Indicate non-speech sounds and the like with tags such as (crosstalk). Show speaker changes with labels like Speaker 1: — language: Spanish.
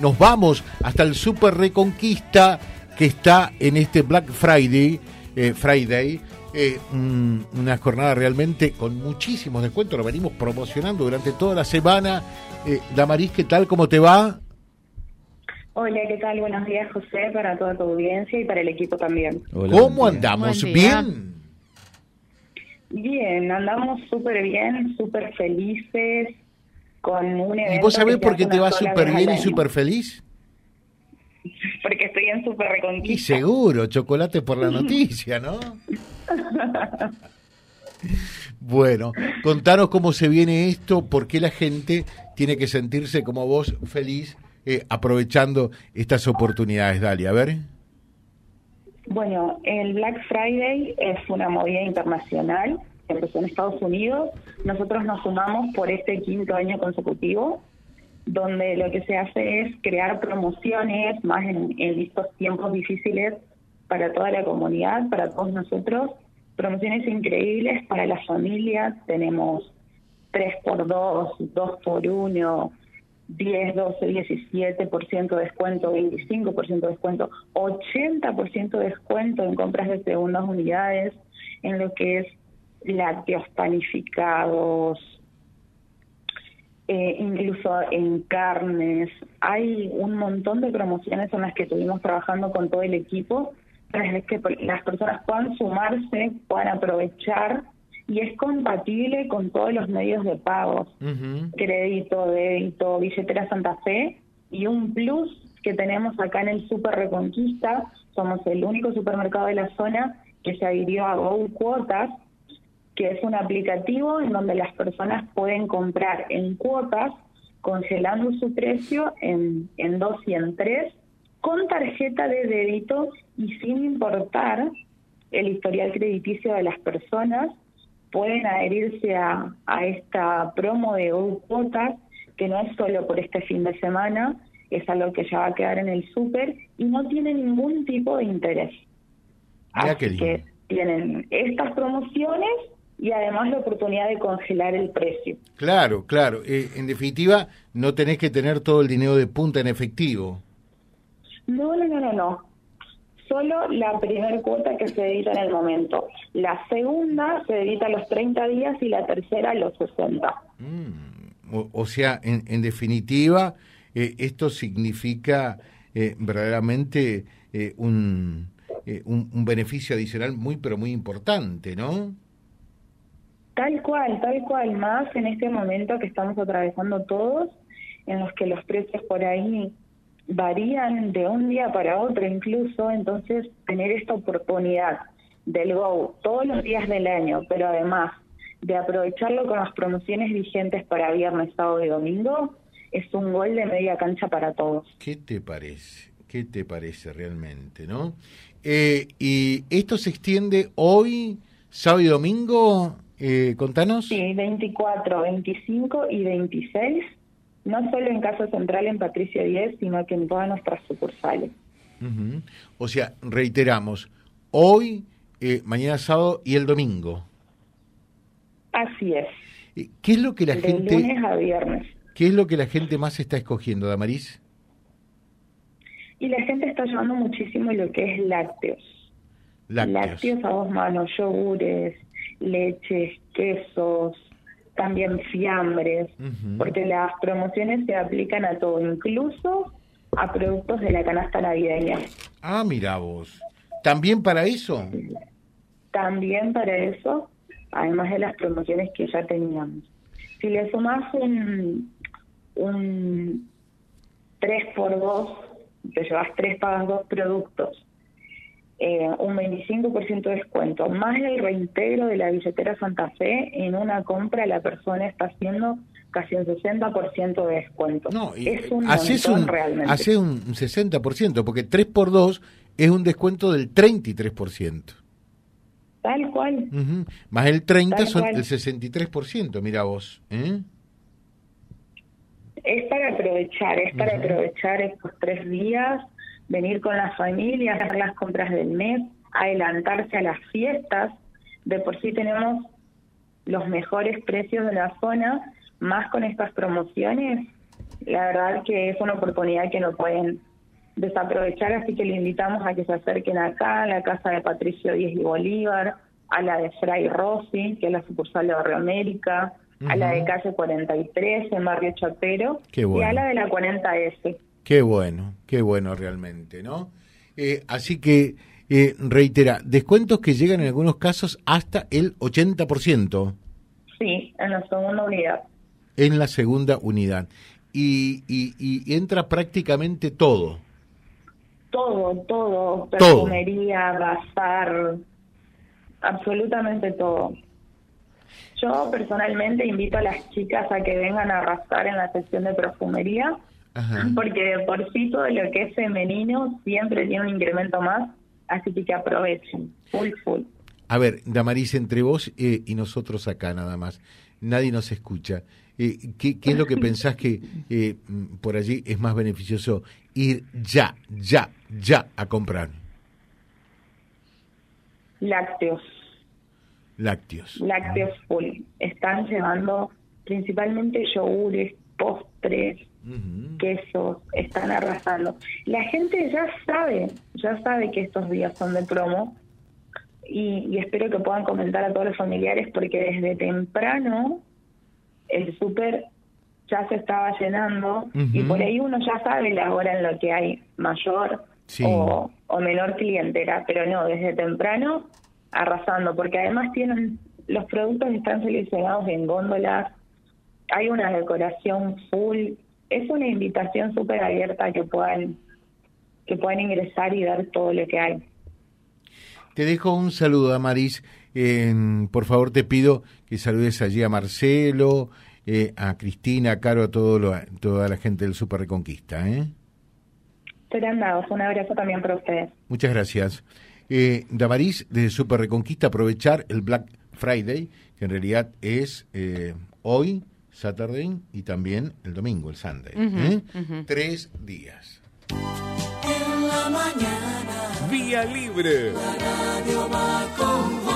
Speaker 1: nos vamos hasta el Super Reconquista que está en este Black Friday, eh, Friday eh, una jornada realmente con muchísimos descuentos, lo venimos promocionando durante toda la semana. Eh, Damaris, ¿qué tal? ¿Cómo te va?
Speaker 2: Hola, ¿qué tal? Buenos días, José, para toda tu audiencia y para el equipo también.
Speaker 1: ¿Cómo andamos? ¿Bien?
Speaker 2: Bien, andamos súper bien, súper felices, con un evento...
Speaker 1: ¿Y vos sabés por qué te vas súper bien y súper feliz? (laughs)
Speaker 2: Porque estoy en súper reconquista.
Speaker 1: Y seguro, chocolate por la noticia, ¿no? (laughs) bueno, contanos cómo se viene esto, por qué la gente tiene que sentirse como vos feliz eh, aprovechando estas oportunidades. Dale, a ver.
Speaker 2: Bueno, el Black Friday es una movida internacional en Estados Unidos. Nosotros nos sumamos por este quinto año consecutivo, donde lo que se hace es crear promociones, más en, estos tiempos difíciles para toda la comunidad, para todos nosotros. Promociones increíbles para las familias. Tenemos 3x2, 2x1, 10, 12, 17% de descuento, 25% de descuento, 80% de descuento en compras de segundas unidades, en lo que es lácteos panificados, eh, incluso en carnes. Hay un montón de promociones en las que estuvimos trabajando con todo el equipo para que las personas puedan sumarse, puedan aprovechar y es compatible con todos los medios de pagos, crédito, débito, billetera Santa Fe y un plus que tenemos acá en el Super Reconquista, somos el único supermercado de la zona que se adhirió a Go Cuotas, que es un aplicativo en donde las personas pueden comprar en cuotas, congelando su precio en, en dos y en tres, con tarjeta de débito y sin importar el historial crediticio de las personas pueden adherirse a, a esta promo de Go Cuotas, que no es solo por este fin de semana, es algo que ya va a quedar en el súper y no tiene ningún tipo de interés. Así que tienen estas promociones y además la oportunidad de congelar el precio.
Speaker 1: Claro, claro. Eh, en definitiva, no tenés que tener todo el dinero de punta en efectivo.
Speaker 2: No, no, no, no, no solo la primera cuota que se edita en el momento. La segunda se edita a los 30 días y la tercera a los 60.
Speaker 1: Mm, o, sea, en, definitiva, eh, esto significa eh, verdaderamente eh, un, un, beneficio adicional muy, pero muy importante, ¿no?
Speaker 2: Tal cual, tal cual, más en este momento que estamos atravesando todos, en los que los precios por ahí varían de un día para otro incluso, entonces tener esta oportunidad del Go todos los días del año, pero además de aprovecharlo con las promociones vigentes para viernes, sábado y domingo, es un gol de media cancha para todos.
Speaker 1: ¿Qué te parece? ¿Qué te parece realmente, no? Eh, y esto se extiende hoy, sábado y domingo, eh, contanos.
Speaker 2: Sí, 24, 25 y 26 no solo en Casa Central en Patricio 10, sino que en todas nuestras sucursales.
Speaker 1: O sea, reiteramos, hoy, eh, mañana sábado y el domingo.
Speaker 2: Así es.
Speaker 1: Eh, ¿Qué es lo que la
Speaker 2: de
Speaker 1: gente...
Speaker 2: lunes a viernes.
Speaker 1: ¿Qué es lo que la gente más está escogiendo, Damaris?
Speaker 2: Y la gente está llevando muchísimo lo que es lácteos.
Speaker 1: Lácteos.
Speaker 2: Lácteos a dos manos, yogures, leches, quesos, también fiambres, porque las promociones se aplican a todo, incluso a productos de la canasta navideña.
Speaker 1: Ah, mira vos. ¿También para eso?
Speaker 2: También para eso, además de las promociones que ya teníamos. Si le sumas un, un 3x2, te llevas 3 pagas dos productos eh, un 25% de descuento, más el reintegro de la billetera Santa Fe, en una compra la persona está haciendo casi un 60% de descuento.
Speaker 1: No, es un haces un, realmente. Hace un 60%, porque 3 por 2 es un descuento del 33%.
Speaker 2: Tal cual.
Speaker 1: Más el 30 son el 63%, mira vos. ¿eh?
Speaker 2: Es para aprovechar, es para aprovechar estos tres días venir con las familias, hacer las compras del mes, adelantarse a las fiestas. De por sí tenemos los mejores precios de la zona, más con estas promociones, La verdad que es una oportunidad que no pueden desaprovechar, así que le invitamos a que se acerquen acá, a la casa de Patricio Díez y Bolívar, a la de Fray Rossi, que es la sucursal de Barrio América, a la de calle 43 en Barrio Chapero y a la de la 40S.
Speaker 1: Qué bueno, qué bueno realmente, ¿no? Eh, así que, eh, reitera, descuentos que llegan en algunos casos hasta el 80%.
Speaker 2: Sí, en la segunda unidad.
Speaker 1: En la segunda unidad. Y, y, entra prácticamente todo.
Speaker 2: Todo, todo. Perfumería, bazar, absolutamente todo. Yo personalmente invito a las chicas a que vengan a arrasar en la sección de perfumería, porque por sí todo lo que es femenino siempre tiene un incremento más, así que que aprovechen, full, full.
Speaker 1: A ver, Damaris, entre vos eh, y nosotros acá nada más, nadie nos escucha. Eh, ¿qué, es lo que (laughs) pensás que eh, por allí es más beneficioso ir ya, ya, ya a comprar?
Speaker 2: Lácteos.
Speaker 1: Lácteos.
Speaker 2: Lácteos full. Están llevando principalmente yogures, postres, quesos, están arrasando. La gente ya sabe, ya sabe que estos días son de promo y, espero que puedan comentar a todos los familiares porque desde temprano el súper ya se estaba llenando y por ahí uno ya sabe la hora en la que hay mayor o, o menor clientela, pero no, desde temprano arrasando, porque además tienen los productos están seleccionados en góndolas, hay una decoración full, es una invitación súper abierta que puedan que puedan ingresar y ver todo lo que hay.
Speaker 1: Te dejo un saludo, Amaris. por favor, te pido que saludes allí a Marcelo, eh, a Cristina, a Caro, a todo toda la gente del Super Reconquista. ¿eh?
Speaker 2: Serán dados. Un abrazo también para ustedes.
Speaker 1: Muchas gracias. Eh, Damaris, desde Super Reconquista, aprovechar el Black Friday, que en realidad es eh, hoy, Saturday, y también el domingo, el Sunday. ¿eh? Tres días.
Speaker 3: En la mañana. Vía libre. La radio va con